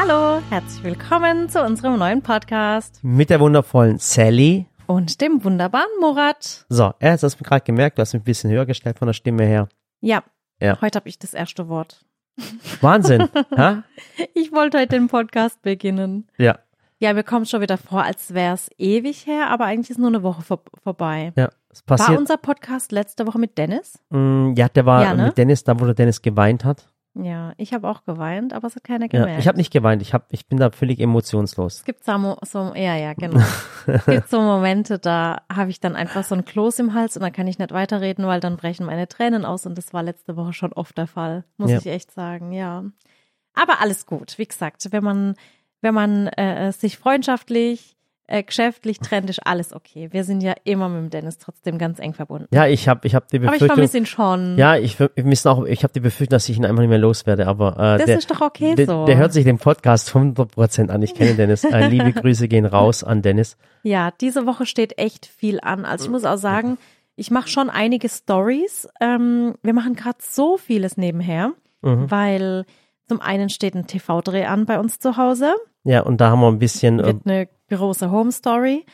Hallo, herzlich willkommen zu unserem neuen Podcast Mit der wundervollen Sally. und dem wunderbaren Murat. So, er hat es mir gerade gemerkt, du hast mich ein bisschen höher gestellt von der Stimme her. Ja, Ja. heute habe ich das erste Wort. Wahnsinn. ha? Ich wollte heute den Podcast beginnen. Ja, Ja, mir kommt schon wieder vor, als wäre es ewig her, aber eigentlich ist nur eine Woche vor vorbei. ja. Es War passiert. unser Podcast letzte Woche mit Dennis? Mm, ja, der war Ja, ne? mit Dennis, da wo der Dennis geweint hat. Ja, ich habe auch geweint, aber es hat keiner Ja, gemerkt. ich habe nicht geweint, ich, hab, ich bin da völlig emotionslos. Es gibt so, so ja, ja, genau. es gibt so Momente, da habe ich dann einfach so ein Kloß im Hals und dann kann ich nicht weiterreden, weil dann brechen meine Tränen aus und das war letzte Woche schon oft der Fall, muss Ja. ich echt sagen, ja. Aber alles gut, wie gesagt, wenn man, wenn man äh, sich freundschaftlich, äh, geschäftlich trennt, ist alles okay. Wir sind ja immer mit dem Dennis trotzdem ganz eng verbunden. Ja, ich habe ich hab die Aber ich Befürchtung. vermisse ihn schon. ja, ich auch, ich habe die Befürchtung, dass ich ihn einfach nicht mehr loswerde, aber äh, das der, ist doch okay der, so. der hört sich den Podcast 100% an. Ich kenne Dennis. Äh, liebe Grüße gehen raus an Dennis. Ja, diese Woche steht echt viel an. Also ich muss auch sagen, ich mache schon einige Stories. Ähm, wir machen gerade so vieles nebenher, Mhm. weil zum einen steht ein TV-Dreh an bei uns zu Hause, Ja, und da haben wir ein bisschen, wird eine große Home Story.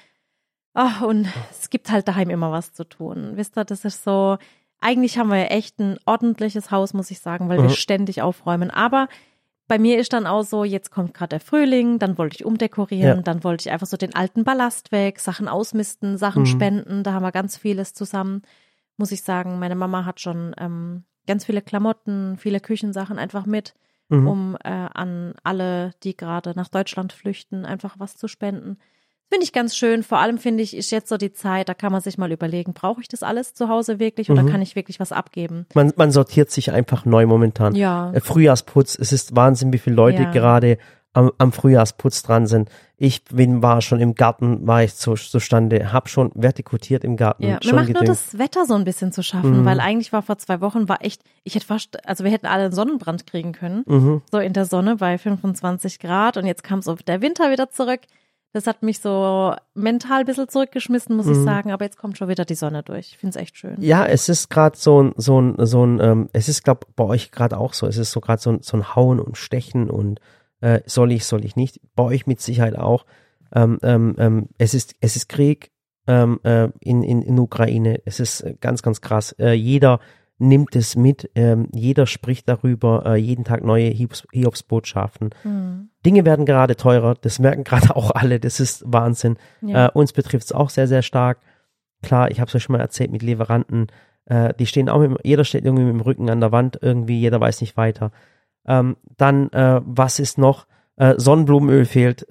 Ach, und es gibt halt daheim immer was zu tun. Wisst ihr, das ist so, eigentlich haben wir ja echt ein ordentliches Haus, muss ich sagen, weil wir Mhm. ständig aufräumen. Aber bei mir ist dann auch so, jetzt kommt gerade der Frühling, dann wollte ich umdekorieren, Ja. dann wollte ich einfach so den alten Ballast weg, Sachen ausmisten, Sachen Mhm. spenden, da haben wir ganz vieles zusammen. Muss ich sagen, meine Mama hat schon ähm, ganz viele Klamotten, viele Küchensachen einfach mit, mhm. um äh, an alle, die gerade nach Deutschland flüchten, einfach was zu spenden. Finde ich ganz schön. Vor allem finde ich, ist jetzt so die Zeit, da kann man sich mal überlegen, brauche ich das alles zu Hause wirklich oder Mhm. kann ich wirklich was abgeben? man, man sortiert sich einfach neu momentan. Ja. Äh, Frühjahrsputz, es ist Wahnsinn, wie viele Leute Ja. gerade am, am Frühjahrsputz dran sind. Ich bin, war schon im Garten, war ich zu, zustande, hab schon vertikutiert im Garten. Ja, mir schon macht nur gedüngt. das Wetter so ein bisschen zu schaffen, Mhm. weil eigentlich war vor zwei Wochen war echt, ich hätte fast, also wir hätten alle einen Sonnenbrand kriegen können, Mhm. so in der Sonne bei 25 Grad und jetzt kam so der Winter wieder zurück. Das hat mich so mental ein bisschen zurückgeschmissen, muss ich Mhm. sagen, aber jetzt kommt schon wieder die Sonne durch. Ich finde es echt schön. Ja, es ist gerade so ein, so ein, so ein, ähm, es ist, glaube bei euch gerade auch so. Es ist so gerade so ein, so ein Hauen und Stechen und äh, soll ich, soll ich nicht. Bei euch mit Sicherheit auch. Ähm, ähm, ähm, es ist, es ist Krieg ähm, äh, in, in, in Ukraine. Es ist äh, ganz, ganz krass. Äh, jeder nimmt es mit. Ähm, jeder spricht darüber. Äh, jeden Tag neue Hiobs, Hiobsbotschaften. Hm. Dinge werden gerade teurer. Das merken gerade auch alle. Das ist Wahnsinn. Ja. Äh, uns betrifft es auch sehr, sehr stark. Klar, ich habe es euch schon mal erzählt mit Lieferanten. Die stehen auch, mit, jeder steht irgendwie mit dem Rücken an der Wand, irgendwie, jeder weiß nicht weiter. Ähm, dann, äh, was ist noch? Äh, Sonnenblumenöl fehlt.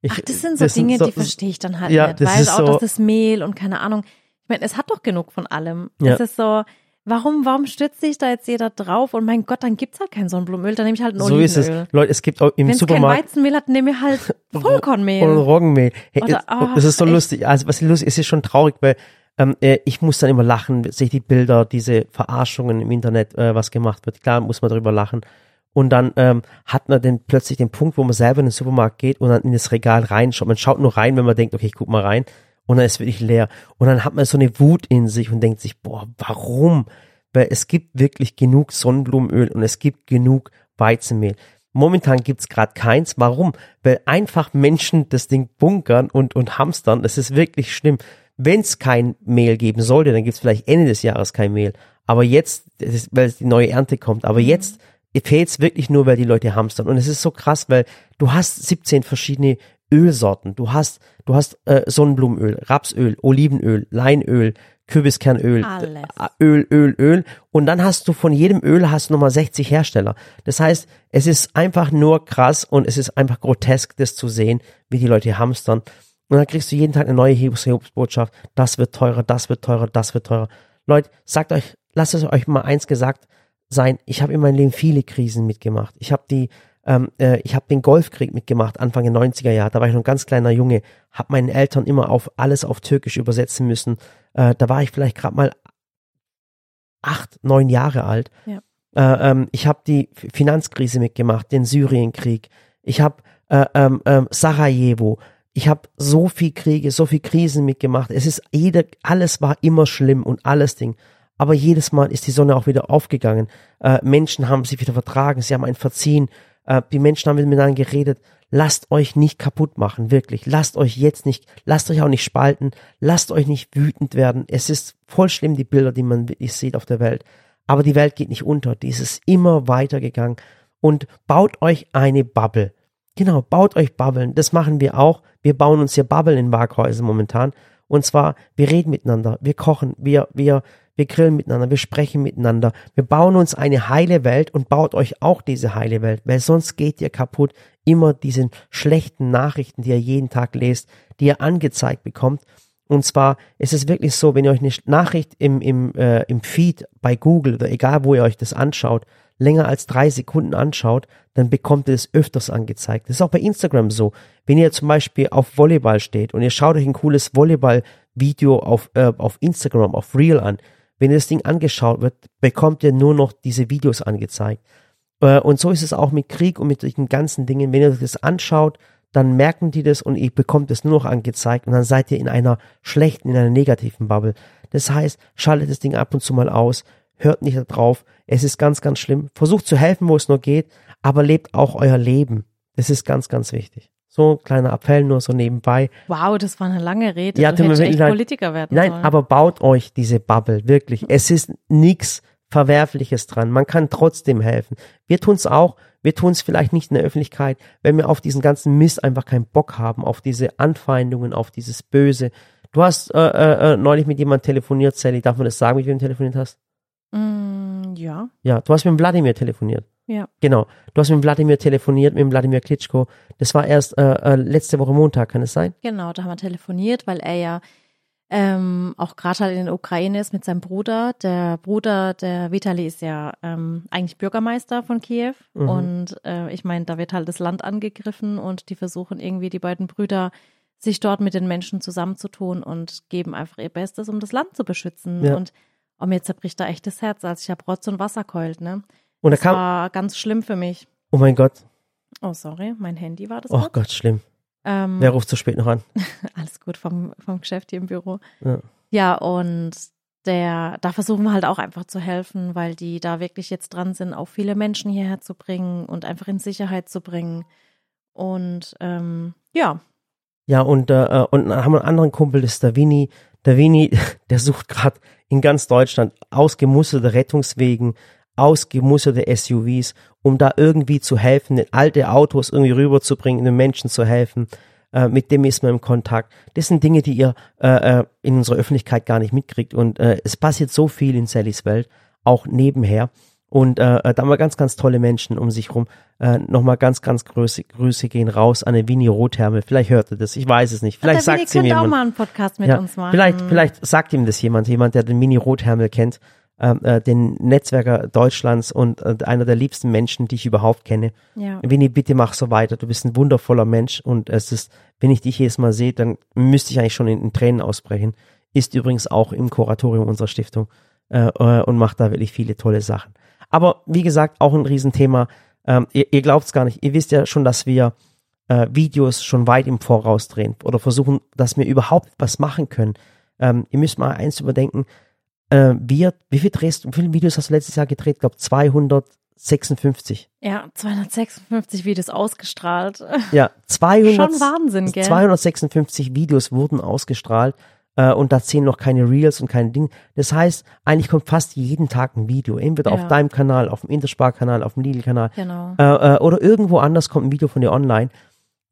Ich, Ach, das sind so Dinge, die verstehe ich dann halt Ja, nicht. das Weil ist auch so- dass das Mehl und keine Ahnung. Ich meine, es hat doch genug von allem. Ja. Es ist so, warum, warum stürzt sich da jetzt jeder drauf? Und mein Gott, dann gibt's halt kein Sonnenblumenöl, dann nehme ich halt ein so ist es. Leute, es gibt auch im Wenn es kein Supermarkt Weizenmehl hat, nehme ich halt Vollkornmehl. Roggenmehl. Hey, Oder, es- ach, das ist so echt. lustig. Also was ist lustig, es ist schon traurig, weil ähm, äh, ich muss dann immer lachen, sehe die Bilder, diese Verarschungen im Internet, äh, was gemacht wird. Klar muss man darüber lachen. Und dann ähm, hat man dann plötzlich den Punkt, wo man selber in den Supermarkt geht und dann in das Regal reinschaut. Man schaut nur rein, wenn man denkt, okay, ich guck mal rein. Und dann ist wirklich leer. Und dann hat man so eine Wut in sich und denkt sich, boah, warum? Weil es gibt wirklich genug Sonnenblumenöl und es gibt genug Weizenmehl. Momentan gibt's gerade keins. Warum? Weil einfach Menschen das Ding bunkern und, und hamstern. Das ist wirklich schlimm. Wenn es kein Mehl geben sollte, dann gibt's vielleicht Ende des Jahres kein Mehl. Aber jetzt, ist, weil die neue Ernte kommt, aber jetzt fehlt's wirklich nur, weil die Leute hamstern. Und es ist so krass, weil du hast 17 verschiedene Ölsorten. Du hast, du hast äh, Sonnenblumenöl, Rapsöl, Olivenöl, Leinöl, Kürbiskernöl, Alles. äh, Öl, Öl, Öl. Und dann hast du von jedem Öl hast du nochmal 60 Hersteller. Das heißt, es ist einfach nur krass und es ist einfach grotesk, das zu sehen, wie die Leute hamstern. Und dann kriegst du jeden Tag eine neue Hiobsbotschaft. Das wird teurer, das wird teurer, das wird teurer. Leute, sagt euch, lasst es euch mal eins gesagt sein. Ich habe in meinem Leben viele Krisen mitgemacht. Ich habe die, ähm, äh, ich habe den Golfkrieg mitgemacht, Anfang der 90er Jahre. Da war ich noch ein ganz kleiner Junge, habe meinen Eltern immer auf alles auf Türkisch übersetzen müssen. Äh, da war ich vielleicht gerade mal acht, neun Jahre alt. Ja. Äh, ähm, ich habe die Finanzkrise mitgemacht, den Syrienkrieg. Ich habe äh, ähm, ähm, Sarajevo. Ich habe so viel Kriege, so viel Krisen mitgemacht. Es ist jeder, alles war immer schlimm und alles Ding. Aber jedes Mal ist die Sonne auch wieder aufgegangen. Äh, Menschen haben sich wieder vertragen, sie haben ein Verziehen. Äh, die Menschen haben miteinander geredet. Lasst euch nicht kaputt machen, wirklich. Lasst euch jetzt nicht, lasst euch auch nicht spalten. Lasst euch nicht wütend werden. Es ist voll schlimm, die Bilder, die man wirklich sieht auf der Welt. Aber die Welt geht nicht unter. Die ist es immer weitergegangen. Und baut euch eine Bubble. Genau, baut euch Bubbeln. Das machen wir auch. Wir bauen uns hier Bubble in Waghäusern momentan. Und zwar, wir reden miteinander, wir kochen, wir, wir, wir grillen miteinander, wir sprechen miteinander, wir bauen uns eine heile Welt und baut euch auch diese heile Welt, weil sonst geht ihr kaputt. Immer diese schlechten Nachrichten, die ihr jeden Tag lest, die ihr angezeigt bekommt. Und zwar ist es wirklich so, wenn ihr euch eine Nachricht im, im, äh, im Feed bei Google oder egal wo ihr euch das anschaut, länger als drei Sekunden anschaut, dann bekommt ihr es öfters angezeigt. Das ist auch bei Instagram so. Wenn ihr zum Beispiel auf Volleyball steht und ihr schaut euch ein cooles Volleyball-Video auf, äh, auf Instagram, auf Real an, wenn ihr das Ding angeschaut wird, bekommt ihr nur noch diese Videos angezeigt. Äh, und so ist es auch mit Krieg und mit den ganzen Dingen. Wenn ihr das anschaut, dann merken die das und ihr bekommt es nur noch angezeigt und dann seid ihr in einer schlechten, in einer negativen Bubble. Das heißt, schaltet das Ding ab und zu mal aus, hört nicht drauf. Es ist ganz, ganz schlimm. Versucht zu helfen, wo es nur geht, aber lebt auch euer Leben. Das ist ganz, ganz wichtig. So ein kleiner Appell nur so nebenbei. Wow, das war eine lange Rede. Ja, du hättest echt leid. Politiker werden Nein, sollen. aber baut euch diese Bubble, wirklich. Es ist nichts Verwerfliches dran. Man kann trotzdem helfen. Wir tun's auch. Wir tun's vielleicht nicht in der Öffentlichkeit, wenn wir auf diesen ganzen Mist einfach keinen Bock haben, auf diese Anfeindungen, auf dieses Böse. Du hast äh, äh, äh, neulich mit jemandem telefoniert, Sally. Darf man das sagen, mit wem du telefoniert hast? Mm, ja, Ja, du hast mit Wladimir telefoniert. ja. Genau. Du hast mit Wladimir telefoniert, mit dem Wladimir Klitschko. Das war erst äh, äh, letzte Woche Montag, kann es sein? Genau, da haben wir telefoniert, weil er ja ähm, auch gerade halt in der Ukraine ist mit seinem Bruder. Der Bruder, der Vitali, ist ja ähm, eigentlich Bürgermeister von Kiew. Mhm. Und äh, ich meine, da wird halt das Land angegriffen und die versuchen irgendwie, die beiden Brüder, sich dort mit den Menschen zusammenzutun und geben einfach ihr Bestes, um das Land zu beschützen. Ja. Und oh, mir zerbricht da echt das Herz, als ich habe Rotz und Wasser keult, ne? Und da Das kam, war ganz schlimm für mich. oh mein Gott, Oh, sorry, mein Handy war das. oh kurz. Gott, schlimm. Ähm, Wer ruft so spät noch an? alles gut vom, vom Geschäft hier im Büro. Ja. Ja, und der, da versuchen wir halt auch einfach zu helfen, weil die da wirklich jetzt dran sind, auch viele Menschen hierher zu bringen und einfach in Sicherheit zu bringen. Und ähm, ja, Ja, und, äh, äh, und dann haben wir einen anderen Kumpel, das ist der Winnie. Der Winnie, der sucht gerade in ganz Deutschland ausgemusterte Rettungswegen, ausgemusterte SUVs, um da irgendwie zu helfen, alte Autos irgendwie rüberzubringen, den Menschen zu helfen. Äh, mit dem ist man im Kontakt. Das sind Dinge, die ihr äh, äh, in unserer Öffentlichkeit gar nicht mitkriegt. Und äh, es passiert so viel in Sallys Welt, auch nebenher. Und äh, da haben wir ganz, ganz tolle Menschen um sich rum. Äh, Nochmal ganz, ganz Grüße, Grüße gehen raus an den Winnie Rothermel. Vielleicht hört er das, ich weiß es nicht. Vielleicht sagt es ihm könnte auch jemand. mal einen Podcast mit Ja, uns machen. vielleicht, vielleicht sagt ihm das jemand, jemand, der den Winnie Rothermel kennt, ähm, äh, den Netzwerker Deutschlands und äh, einer der liebsten Menschen, die ich überhaupt kenne. Ja. Winnie, bitte mach so weiter. Du bist ein wundervoller Mensch und es ist, wenn ich dich jedes Mal sehe, dann müsste ich eigentlich schon in, in Tränen ausbrechen. Ist übrigens auch im Kuratorium unserer Stiftung äh, äh, und macht da wirklich viele tolle Sachen. Aber wie gesagt, auch ein Riesenthema. Ähm, ihr ihr glaubt es gar nicht. Ihr wisst ja schon, dass wir äh, Videos schon weit im Voraus drehen oder versuchen, dass wir überhaupt was machen können. Ähm, ihr müsst mal eins überdenken. Äh, wir, wie viel drehst wie viele Videos hast du letztes Jahr gedreht? Ich glaube 256. ja, 256 Videos ausgestrahlt. Ja, 200, Schon Wahnsinn, gell? 256 Videos wurden ausgestrahlt äh, und da zählen noch keine Reels und keine Dinge. Das heißt, eigentlich kommt fast jeden Tag ein Video. Entweder auf Ja. deinem Kanal, auf dem Interspar-Kanal, auf dem Lidl-Kanal Genau. äh, äh, oder irgendwo anders kommt ein Video von dir online.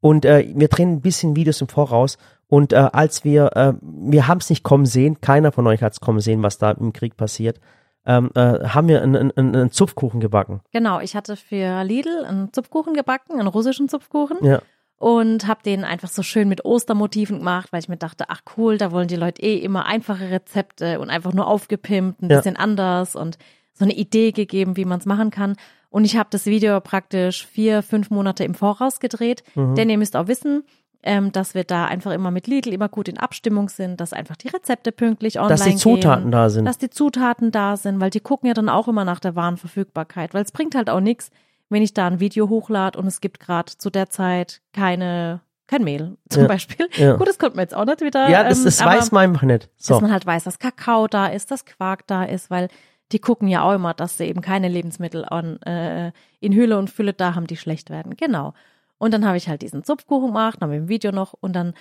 Und äh, wir drehen ein bisschen Videos im Voraus. Und äh, als wir, äh, wir haben es nicht kommen sehen, keiner von euch hat es kommen sehen, was da im Krieg passiert, ähm, äh, haben wir einen, einen, einen Zupfkuchen gebacken. Genau, ich hatte für Lidl einen Zupfkuchen gebacken, einen russischen Zupfkuchen. Ja. Und habe den einfach so schön mit Ostermotiven gemacht, weil ich mir dachte, ach cool, da wollen die Leute eh immer einfache Rezepte und einfach nur aufgepimpt, ein Ja. bisschen anders und so eine Idee gegeben, wie man es machen kann. Und ich habe das Video praktisch vier, fünf Monate im Voraus gedreht, Mhm. denn ihr müsst auch wissen, ähm, dass wir da einfach immer mit Lidl immer gut in Abstimmung sind, dass einfach die Rezepte pünktlich online Dass die Zutaten gehen, da sind. dass die Zutaten da sind, weil die gucken ja dann auch immer nach der Warenverfügbarkeit, weil es bringt halt auch nichts, wenn ich da ein Video hochlade und es gibt gerade zu der Zeit keine kein Mehl zum Ja, Beispiel. ja. Gut, das konnte man jetzt auch nicht wieder. Ja, das, ähm, das aber weiß man einfach nicht. So. Dass man halt weiß, dass Kakao da ist, dass Quark da ist, weil die gucken ja auch immer, dass sie eben keine Lebensmittel an, äh, in Hülle und Fülle da haben, die schlecht werden. Genau. Und dann habe ich halt diesen Zupfkuchen gemacht, haben wir im Video noch und dann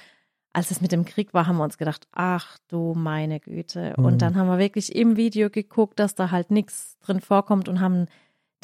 als es mit dem Krieg war, haben wir uns gedacht, ach du meine Güte. Und Mhm. dann haben wir wirklich im Video geguckt, dass da halt nichts drin vorkommt und haben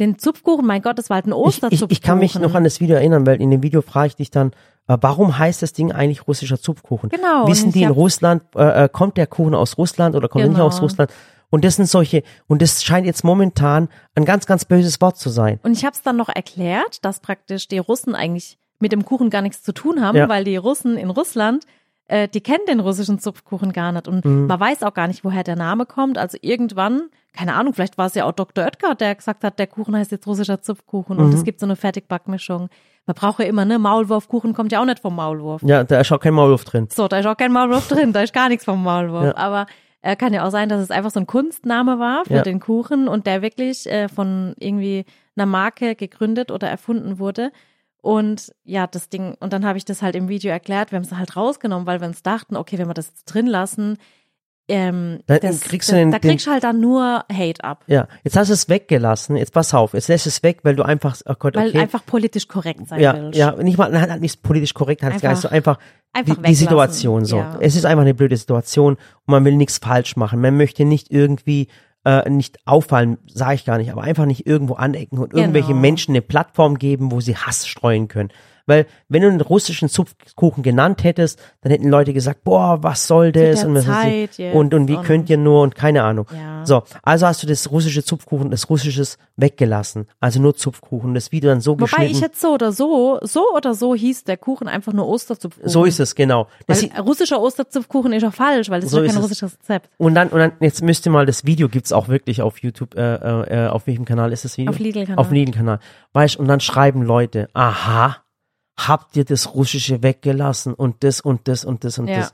den Zupfkuchen, mein Gott, das war halt ein Ich, Osterzupfkuchen. ich, ich kann mich noch an das Video erinnern, weil in dem Video frage ich dich dann, äh, warum heißt das Ding eigentlich russischer Zupfkuchen? Genau, Wissen ich die in Russland, äh, äh, kommt der Kuchen aus Russland oder kommt er nicht Genau. aus Russland? Und das sind solche, und das scheint jetzt momentan ein ganz, ganz böses Wort zu sein. Und ich habe es dann noch erklärt, dass praktisch die Russen eigentlich mit dem Kuchen gar nichts zu tun haben, Ja. weil die Russen in Russland, äh, die kennen den russischen Zupfkuchen gar nicht. Und Mhm. man weiß auch gar nicht, woher der Name kommt. Also irgendwann, keine Ahnung, vielleicht war es ja auch Dr. Oetker, der gesagt hat, der Kuchen heißt jetzt russischer Zupfkuchen Mhm. und es gibt so eine Fertigbackmischung. Man braucht ja immer, ne? Maulwurfkuchen kommt ja auch nicht vom Maulwurf. Ja, da ist auch kein Maulwurf drin. So, da ist auch kein Maulwurf drin, da ist gar nichts vom Maulwurf. Ja. Aber äh, kann ja auch sein, dass es einfach so ein Kunstname war für Ja. den Kuchen und der wirklich äh, von irgendwie einer Marke gegründet oder erfunden wurde. Und ja, das Ding, und dann habe ich das halt im Video erklärt, wir haben es halt rausgenommen, weil wir uns dachten, okay, wenn wir das jetzt drin lassen, ähm, Dann das, kriegst du den- da kriegst du halt dann nur Hate ab. Ja, jetzt hast du es weggelassen. Jetzt pass auf, jetzt lässt es weg, weil du einfach, oh Gott, Weil okay. einfach politisch korrekt sein ja, willst. ja, nicht mal, nein, nicht politisch korrekt, gar nicht so einfach, einfach die, die. Situation so. Ja. Es ist einfach eine blöde Situation und man will nichts falsch machen. Man möchte nicht irgendwie äh, nicht auffallen, sage ich gar nicht, aber einfach nicht irgendwo anecken und irgendwelche Genau. Menschen eine Plattform geben, wo sie Hass streuen können. Weil wenn du einen russischen Zupfkuchen genannt hättest, dann hätten Leute gesagt, boah, was soll das und, was Zeit jetzt und und wie und- könnt ihr nur und keine Ahnung. Ja. So, also hast du das russische Zupfkuchen, das russisches weggelassen, also nur Zupfkuchen, das Video dann so Wobei geschnitten. ich jetzt so oder so, so oder so hieß der Kuchen einfach nur Osterzupfkuchen. so ist es genau. Russischer Osterzupfkuchen ist auch falsch, weil das So ist ja kein es. russisches Rezept. Und dann, und dann, jetzt müsst ihr mal, das Video gibt's auch wirklich auf YouTube, äh, äh, äh, auf welchem Kanal ist das Video? Auf Lidl-Kanal. Auf Lidl-Kanal. Weißt, und dann schreiben Leute, aha, habt ihr das Russische weggelassen und das und das und das und Ja. das.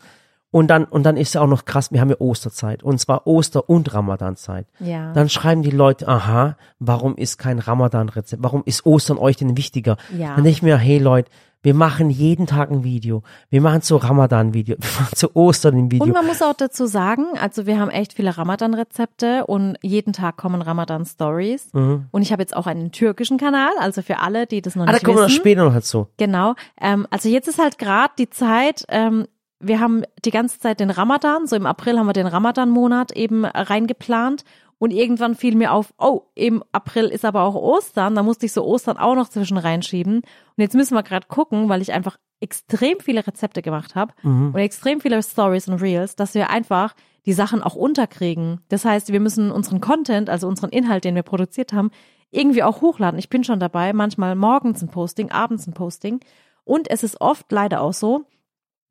Und dann, und dann ist ja auch noch krass, wir haben ja Osterzeit. Und zwar Oster- und Ramadanzeit. Ja. Dann schreiben die Leute, aha, warum ist kein Ramadan-Rezept? Warum ist Ostern euch denn wichtiger? Ja. Dann denke ich mir, hey Leute, wir machen jeden Tag ein Video. Wir machen zu Ramadan-Video. Wir machen zu Ostern ein Video. Und man muss auch dazu sagen, also wir haben echt viele Ramadan-Rezepte und jeden Tag kommen Ramadan-Stories. Und ich habe jetzt auch einen türkischen Kanal, also für alle, die das noch Mhm. ah, da nicht kommen wir noch wissen. später noch dazu. Genau. Ähm, also jetzt ist halt gerade die Zeit, ähm, wir haben die ganze Zeit den Ramadan, so im April haben wir den Ramadan-Monat eben reingeplant. Und irgendwann fiel mir auf, oh, im April ist aber auch Ostern, da musste ich so Ostern auch noch zwischen reinschieben. Und jetzt müssen wir gerade gucken, weil ich einfach extrem viele Rezepte gemacht habe und extrem viele Stories und Reels, dass wir einfach die Sachen auch unterkriegen. Das heißt, wir müssen unseren Content, also unseren Inhalt, den wir produziert haben, irgendwie auch hochladen. Ich bin schon dabei, manchmal morgens ein Posting, abends ein Posting. Und es ist oft leider auch so,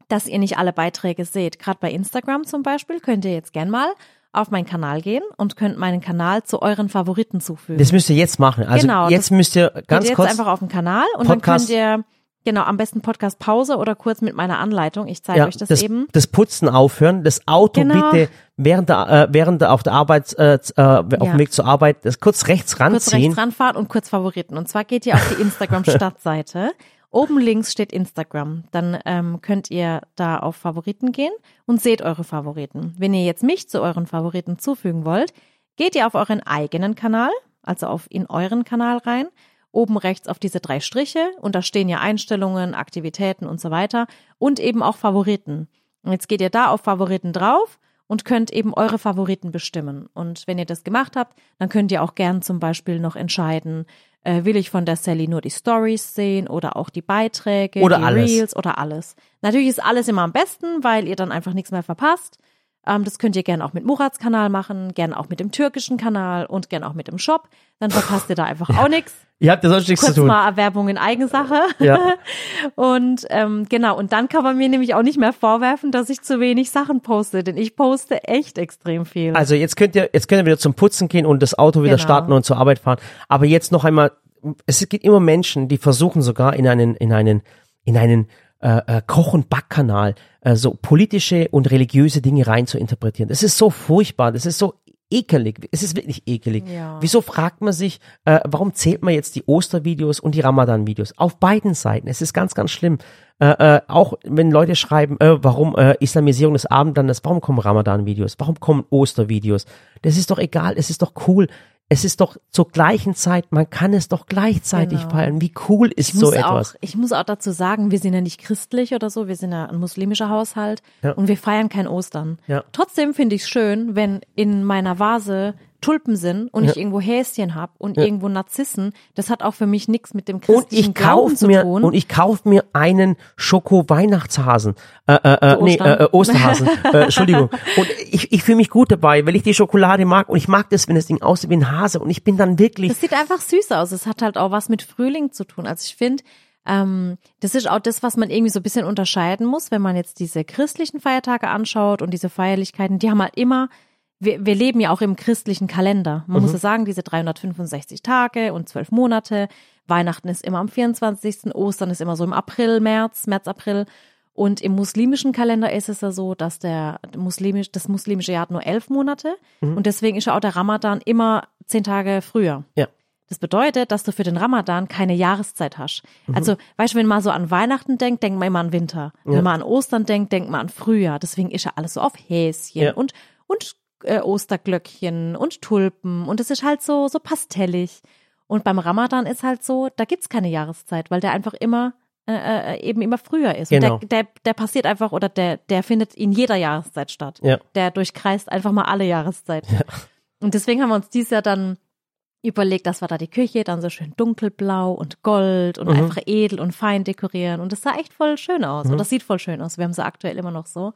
dass ihr nicht alle Beiträge seht. Gerade bei Instagram zum Beispiel könnt ihr jetzt gern mal auf meinen Kanal gehen und könnt meinen Kanal zu euren Favoriten zufügen. Das müsst ihr jetzt machen. Also Genau, jetzt müsst ihr Geht ganz jetzt kurz. einfach auf den Kanal und Podcast- dann könnt ihr genau am besten Podcast Pause oder kurz mit meiner Anleitung. Ich zeige ja, euch das, das, eben. das Putzen aufhören, das Auto Genau. bitte während der, äh, während der auf der Arbeit, äh, äh, auf dem Ja. Weg zur Arbeit, das kurz rechts kurz ranziehen. rechts ranfahren und kurz Favoriten. Und zwar geht ihr auf die Instagram-Startseite. Oben links steht Instagram. Dann ähm, könnt ihr da auf Favoriten gehen und seht eure Favoriten. Wenn ihr jetzt mich zu euren Favoriten zufügen wollt, geht ihr auf euren eigenen Kanal, also auf in euren Kanal rein. Oben rechts auf diese drei Striche und da stehen ja Einstellungen, Aktivitäten und so weiter und eben auch Favoriten. Und jetzt geht ihr da auf Favoriten drauf und könnt eben eure Favoriten bestimmen. Und wenn ihr das gemacht habt, dann könnt ihr auch gern zum Beispiel noch entscheiden, äh, will ich von der Sally nur die Stories sehen oder auch die Beiträge, Oder die alles. Reels oder alles. Natürlich ist alles immer am besten, weil ihr dann einfach nichts mehr verpasst. Ähm, das könnt ihr gern auch mit Murats Kanal machen, gern auch mit dem türkischen Kanal und gern auch mit dem Shop. Dann verpasst ihr da einfach auch nichts. Ihr habt ja sonst nichts zu Kurz tun. mal Werbung in Eigensache. Ja. Und ähm, genau, und dann kann man mir nämlich auch nicht mehr vorwerfen, dass ich zu wenig Sachen poste, denn ich poste echt extrem viel. Also jetzt könnt ihr, jetzt könnt ihr wieder zum Putzen gehen und das Auto wieder Genau. starten und zur Arbeit fahren. Aber jetzt noch einmal, es gibt immer Menschen, die versuchen sogar in einen, in einen, in einen äh, äh, Koch- und Backkanal äh, so politische und religiöse Dinge rein zu interpretieren. Das ist so furchtbar, das ist so ekelig. Es ist wirklich ekelig. Ja. Wieso fragt man sich, äh, warum zählt man jetzt die Ostervideos und die Ramadan-Videos? Auf beiden Seiten. Es ist ganz, ganz schlimm. Äh, äh, auch wenn Leute schreiben, äh, warum äh, Islamisierung des Abendlandes, warum kommen Ramadan-Videos, warum kommen Ostervideos? Das ist doch egal, es ist doch cool. Es ist doch zur gleichen Zeit, man kann es doch gleichzeitig Genau. feiern. Wie cool ist so etwas? auch, ich muss auch dazu sagen, wir sind ja nicht christlich oder so, wir sind ja ein muslimischer Haushalt Ja. und wir feiern kein Ostern. Ja. Trotzdem finde ich es schön, wenn in meiner Vase Tulpen sind und ich irgendwo Häschen habe und Ja. irgendwo Narzissen. Das hat auch für mich nichts mit dem Und christlichen ich Glauben kauf zu mir tun. und ich kauf mir einen Schoko-Weihnachtshasen. Äh, äh, äh, nee, äh, äh, Osterhasen. äh, Entschuldigung. Und ich, ich fühle mich gut dabei, weil ich die Schokolade mag und ich mag das, wenn das Ding aussieht wie ein Hase. Und ich bin dann wirklich. Das sieht einfach süß aus. Es hat halt auch was mit Frühling zu tun. Also ich finde, ähm, das ist auch das, was man irgendwie so ein bisschen unterscheiden muss, wenn man jetzt diese christlichen Feiertage anschaut und diese Feierlichkeiten, die haben halt immer, wir, wir leben ja auch im christlichen Kalender. Man muss ja sagen, diese 365 Tage und zwölf Monate. Weihnachten ist immer am 24. Ostern ist immer so im April, März, März, April. Und im muslimischen Kalender ist es ja so, dass der muslimisch, das muslimische Jahr hat nur elf Monate. Und deswegen ist ja auch der Ramadan immer zehn Tage früher. Ja. Das bedeutet, dass du für den Ramadan keine Jahreszeit hast. Also, weißt du, wenn man so an Weihnachten denkt, denkt man immer an Winter. Wenn man an Ostern denkt, denkt man an Frühjahr. Deswegen ist ja alles so auf Häschen Ja. und, und äh, Osterglöckchen und Tulpen. Und es ist halt so, so pastellig. Und beim Ramadan ist halt so, da gibt's keine Jahreszeit, weil der einfach immer äh, äh, eben immer früher ist. Genau. Und der, der, der passiert einfach oder der, der findet in jeder Jahreszeit statt. Ja. Der durchkreist einfach mal alle Jahreszeiten. Und deswegen haben wir uns dieses Jahr dann überlegt, dass wir da die Küche dann so schön dunkelblau und gold und einfach edel und fein dekorieren. Und das sah echt voll schön aus. Und das sieht voll schön aus. Wir haben sie aktuell immer noch so.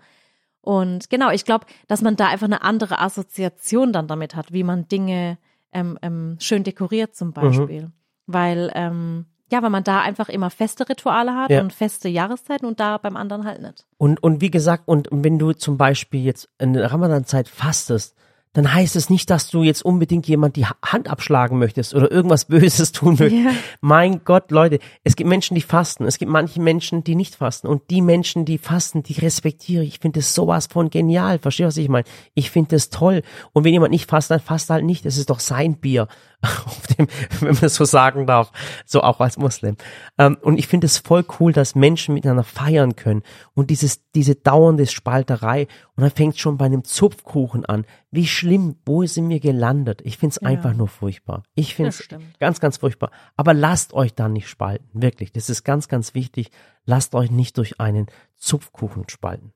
Und genau, ich glaube, dass man da einfach eine andere Assoziation dann damit hat, wie man Dinge ähm, ähm, schön dekoriert zum Beispiel. Weil, ähm, ja, weil man da einfach immer feste Rituale hat Ja. und feste Jahreszeiten und da beim anderen halt nicht. Und, und wie gesagt, und wenn du zum Beispiel jetzt in der Ramadan-Zeit fastest, dann heißt es nicht, dass du jetzt unbedingt jemand die Ha- Hand abschlagen möchtest oder irgendwas Böses tun möchtest. Ja. Mein Gott, Leute, es gibt Menschen, die fasten. Es gibt manche Menschen, die nicht fasten. Und die Menschen, die fasten, die respektiere ich. Ich finde das sowas von genial. Verstehst du, was ich meine? Ich finde das toll. Und wenn jemand nicht fastet, dann fasst halt nicht. Das ist doch sein Bier. Auf dem, wenn man das so sagen darf. So auch als Muslim. Ähm, und ich finde es voll cool, dass Menschen miteinander feiern können. Und dieses, diese dauernde Spalterei. Und dann fängt schon bei einem Zupfkuchen an. Wie schlimm, wo sind wir gelandet? Ich finde es einfach nur furchtbar. Ich finde es ganz, ganz furchtbar. Aber lasst euch da nicht spalten. Wirklich. Das ist ganz, ganz wichtig. Lasst euch nicht durch einen Zupfkuchen spalten.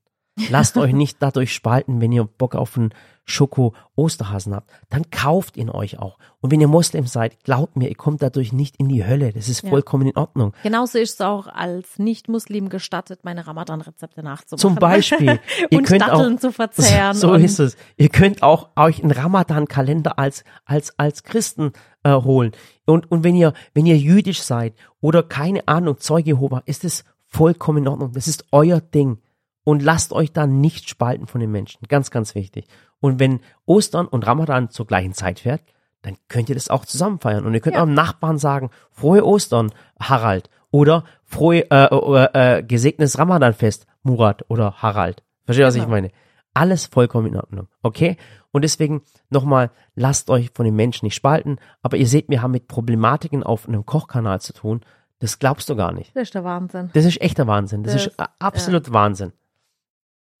Lasst euch nicht dadurch spalten, wenn ihr Bock auf einen Schoko-Osterhasen habt. Dann kauft ihn euch auch. Und wenn ihr Moslem seid, glaubt mir, ihr kommt dadurch nicht in die Hölle. Das ist Ja. vollkommen in Ordnung. Genauso ist es auch als Nicht-Muslim gestattet, meine Ramadan-Rezepte nachzumachen. Zum Beispiel. ihr und könnt Datteln auch, zu verzehren. So und ist es. Ihr könnt auch euch einen Ramadan-Kalender als, als, als Christen äh, holen. Und, und wenn ihr, wenn ihr jüdisch seid oder keine Ahnung, Zeuge Jehova, ist es vollkommen in Ordnung. Das ist euer Ding. Und lasst euch da nicht spalten von den Menschen. Ganz, ganz wichtig. Und wenn Ostern und Ramadan zur gleichen Zeit fährt, dann könnt ihr das auch zusammen feiern. Und ihr könnt Ja. eurem Nachbarn sagen, frohe Ostern, Harald. Oder frohe, äh, äh, äh, gesegnetes Ramadanfest, Murat oder Harald. Versteht, was ich Genau. meine? Alles vollkommen in Ordnung. Okay? Und deswegen nochmal, lasst euch von den Menschen nicht spalten. Aber ihr seht, wir haben mit Problematiken auf einem Kochkanal zu tun. Das glaubst du gar nicht. Das ist der Wahnsinn. Das ist echter Wahnsinn. Das, Das- ist äh, absolut Wahnsinn.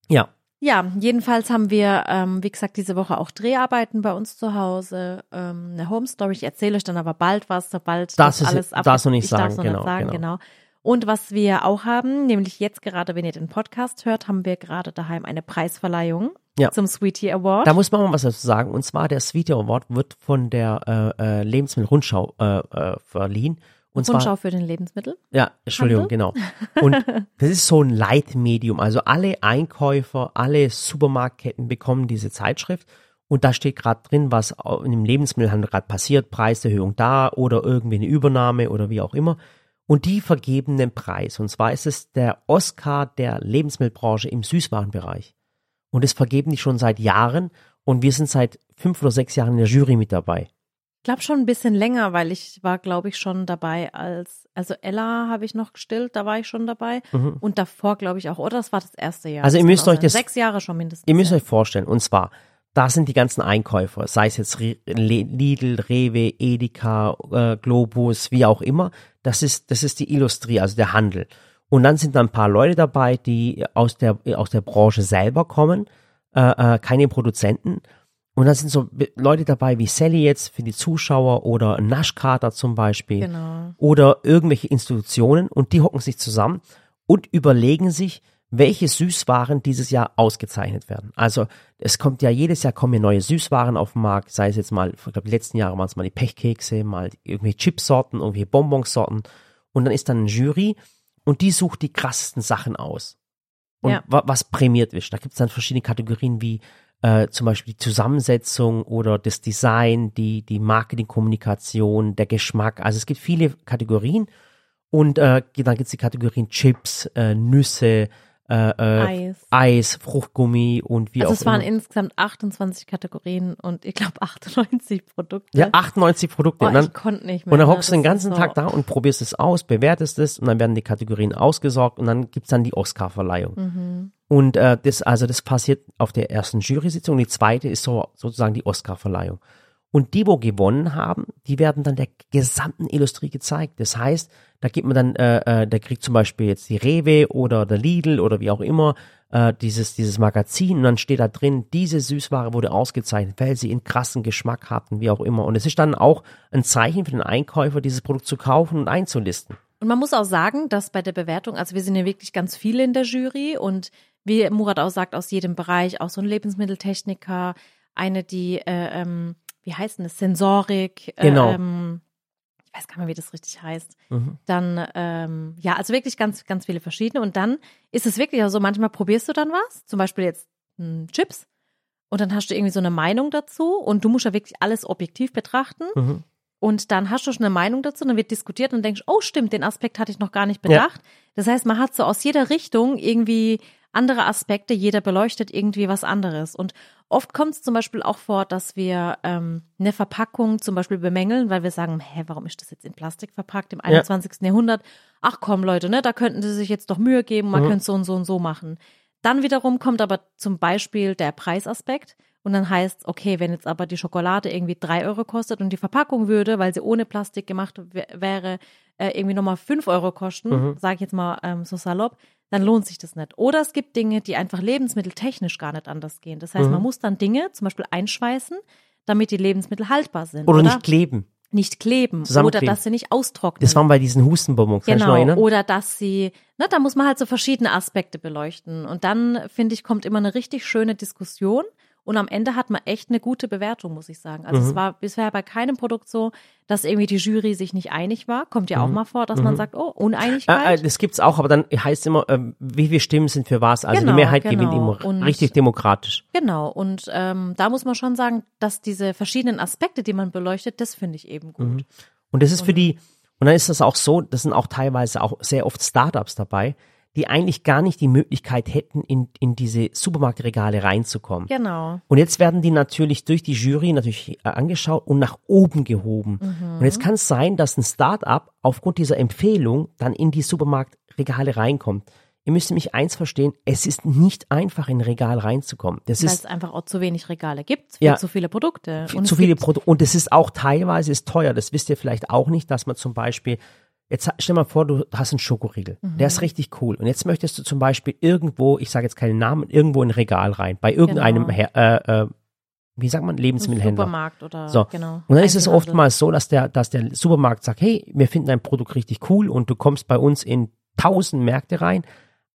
Ja. Ja, jedenfalls haben wir, ähm, wie gesagt, diese Woche auch Dreharbeiten bei uns zu Hause. Ähm, eine Home Story. Ich erzähle euch dann aber bald was, sobald Das das, ist- alles darfst du nicht ich sagen, genau, nicht sagen, genau. genau. Und was wir auch haben, nämlich jetzt gerade, wenn ihr den Podcast hört, haben wir gerade daheim eine Preisverleihung Ja. zum Sweetie Award. Da muss man mal was dazu sagen. Und zwar der Sweetie Award wird von der äh, äh, Lebensmittelrundschau äh, äh, verliehen. Und zwar Rundschau für den Lebensmittel. Ja, Entschuldigung, genau. Und das ist so ein Leitmedium. Also alle Einkäufer, alle Supermarktketten bekommen diese Zeitschrift. Und da steht gerade drin, was dem Lebensmittelhandel gerade passiert, Preiserhöhung da oder irgendwie eine Übernahme oder wie auch immer. Und die vergeben den Preis. Und zwar ist es der Oscar der Lebensmittelbranche im Süßwarenbereich. Und das vergeben die schon seit Jahren. Und wir sind seit fünf oder sechs Jahren in der Jury mit dabei. Ich glaube schon ein bisschen länger, weil ich war, glaube ich, schon dabei als, also Ella habe ich noch gestillt, da war ich schon dabei. Und davor, glaube ich, auch, oder? Das war das erste Jahr. Also ihr müsst euch das-. Sechs Jahre schon mindestens. Ihr müsst ja. euch vorstellen, und zwar, da sind die ganzen Einkäufer, sei es jetzt Lidl, Rewe, Edeka, äh, Globus, wie auch immer. Das ist, das ist die Illustrie, also der Handel. Und dann sind da ein paar Leute dabei, die aus der, aus der Branche selber kommen, äh, äh, keine Produzenten. Und dann sind so Leute dabei wie Sally jetzt für die Zuschauer oder ein Naschkater zum Beispiel Genau. oder irgendwelche Institutionen und die hocken sich zusammen und überlegen sich, welche Süßwaren dieses Jahr ausgezeichnet werden. Also es kommt ja jedes Jahr kommen ja neue Süßwaren auf den Markt, sei es jetzt mal, ich glaube die letzten Jahre waren es mal die Pechkekse, mal irgendwelche Chipsorten, irgendwelche Bonbonsorten und dann ist dann eine Jury und die sucht die krassesten Sachen aus. Und Ja. wa was prämiert wird. Da gibt es dann verschiedene Kategorien wie äh, zum Beispiel die Zusammensetzung oder das Design, die, die Marketingkommunikation, der Geschmack. Also es gibt viele Kategorien und äh, dann gibt es die Kategorien Chips, äh, Nüsse, äh, äh, Eis. Eis, Fruchtgummi und wie Also auch es waren immer. insgesamt 28 Kategorien und ich glaube 98 Produkte. Ja, 98 Produkte. oh, und dann, ich konnte nicht mehr. und dann ne? hockst du den ganzen ist Tag so- da und probierst es aus, bewertest es und dann werden die Kategorien ausgesorgt und dann gibt's dann die Oscar-Verleihung. Mhm. Und äh, das, also das passiert auf der ersten Jury-Sitzung. Die zweite ist so sozusagen die Oscar-Verleihung. Und die, wo gewonnen haben, die werden dann der gesamten Illustrie gezeigt. Das heißt, da gibt man dann, äh, äh, da kriegt zum Beispiel jetzt die Rewe oder der Lidl oder wie auch immer äh, dieses, dieses Magazin und dann steht da drin, diese Süßware wurde ausgezeichnet, weil sie einen krassen Geschmack hatten, wie auch immer. Und es ist dann auch ein Zeichen für den Einkäufer, dieses Produkt zu kaufen und einzulisten. Und man muss auch sagen, dass bei der Bewertung, also wir sind ja wirklich ganz viele in der Jury und wie Murat auch sagt, aus jedem Bereich, auch so ein Lebensmitteltechniker, eine, die, äh, ähm, wie heißt denn das, Sensorik, Genau. ähm, ich weiß gar nicht mehr, wie das richtig heißt. Mhm. Dann, ähm, ja, also wirklich ganz, ganz viele verschiedene. Und dann ist es wirklich so, manchmal probierst du dann was, zum Beispiel jetzt mh, Chips, und dann hast du irgendwie so eine Meinung dazu und du musst ja wirklich alles objektiv betrachten. Mhm. Und dann hast du schon eine Meinung dazu, dann wird diskutiert und denkst, oh stimmt, den Aspekt hatte ich noch gar nicht bedacht. Das heißt, man hat so aus jeder Richtung irgendwie andere Aspekte, jeder beleuchtet irgendwie was anderes. Und oft kommt es zum Beispiel auch vor, dass wir ähm, eine Verpackung zum Beispiel bemängeln, weil wir sagen, hä, warum ist das jetzt in Plastik verpackt im 21. Jahrhundert? Ach komm, Leute, ne, da könnten sie sich jetzt doch Mühe geben, man Mhm. könnte so und so und so machen. Dann wiederum kommt aber zum Beispiel der Preisaspekt. Und dann heißt okay, wenn jetzt aber die Schokolade irgendwie drei Euro kostet und die Verpackung würde, weil sie ohne Plastik gemacht wär- wäre, äh, irgendwie nochmal fünf Euro kosten, Mhm. sage ich jetzt mal ähm, so salopp, dann lohnt sich das nicht. Oder es gibt Dinge, die einfach lebensmitteltechnisch gar nicht anders gehen. Das heißt, Mhm. man muss dann Dinge zum Beispiel einschweißen, damit die Lebensmittel haltbar sind. Oder nicht kleben. nicht kleben. Oder dass sie nicht austrocknen. Das waren bei diesen Hustenbonbons, Genau, erinnern? oder dass sie, ne, da muss man halt so verschiedene Aspekte beleuchten. Und dann, finde ich, kommt immer eine richtig schöne Diskussion. Und am Ende hat man echt eine gute Bewertung, muss ich sagen. Also Mhm. es war bisher bei keinem Produkt so, dass irgendwie die Jury sich nicht einig war. Kommt ja auch Mhm. mal vor, dass man sagt, oh, Äh, Uneinigkeit. äh, das gibt's auch, aber dann heißt immer, ähm, wie viele Stimmen sind für was. Also Genau, die Mehrheit genau. gewinnt immer Und- richtig demokratisch. genau. Und ähm, da muss man schon sagen, dass diese verschiedenen Aspekte, die man beleuchtet, das finde ich eben gut. Mhm. Und das ist für die, und dann ist das auch so, das sind auch teilweise auch sehr oft Startups dabei, die eigentlich gar nicht die Möglichkeit hätten, in, in diese Supermarktregale reinzukommen. Genau. Und jetzt werden die natürlich durch die Jury natürlich äh, angeschaut und nach oben gehoben. Mhm. Und jetzt kann es sein, dass ein Startup aufgrund dieser Empfehlung dann in die Supermarktregale reinkommt. Ihr müsst mich eins verstehen, es ist nicht einfach in ein Regal reinzukommen. Das Weil ist es einfach auch zu wenig Regale gibt, Ja. zu viele Produkte. viel Und zu es viele Produkte. Und es ist auch teilweise ist teuer. Das wisst ihr vielleicht auch nicht, dass man zum Beispiel, jetzt stell mal vor, du hast einen Schokoriegel. Der ist richtig cool. Und jetzt möchtest du zum Beispiel irgendwo, ich sage jetzt keinen Namen, irgendwo in ein Regal rein, bei irgendeinem, Genau. Her äh, äh, wie sagt man, Lebensmittelhändler. Supermarkt oder So. genau. Und dann ist es oftmals so, dass der, dass der Supermarkt sagt, hey, wir finden dein Produkt richtig cool und du kommst bei uns in tausend Märkte rein,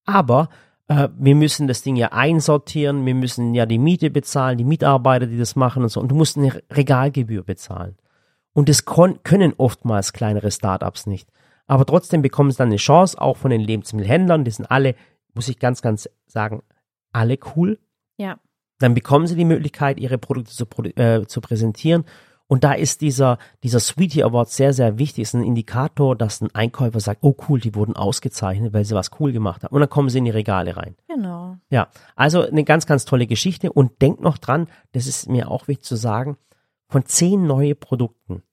aber äh, wir müssen das Ding ja einsortieren, wir müssen ja die Miete bezahlen, die Mitarbeiter, die das machen und so, und du musst eine Regalgebühr bezahlen. Und das können oftmals kleinere Startups nicht. Aber trotzdem bekommen sie dann eine Chance, auch von den Lebensmittelhändlern, die sind alle, muss ich ganz, ganz sagen, alle cool Ja. dann bekommen sie die Möglichkeit, ihre Produkte zu, äh, zu präsentieren. Und da ist dieser, dieser Sweetie Award sehr, sehr wichtig. Ist ein Indikator, dass ein Einkäufer sagt, oh cool, die wurden ausgezeichnet, weil sie was cool gemacht haben. Und dann kommen sie in die Regale rein. Genau. Ja, also eine ganz, ganz tolle Geschichte. Und denkt noch dran, das ist mir auch wichtig zu sagen, von zehn neue Produkten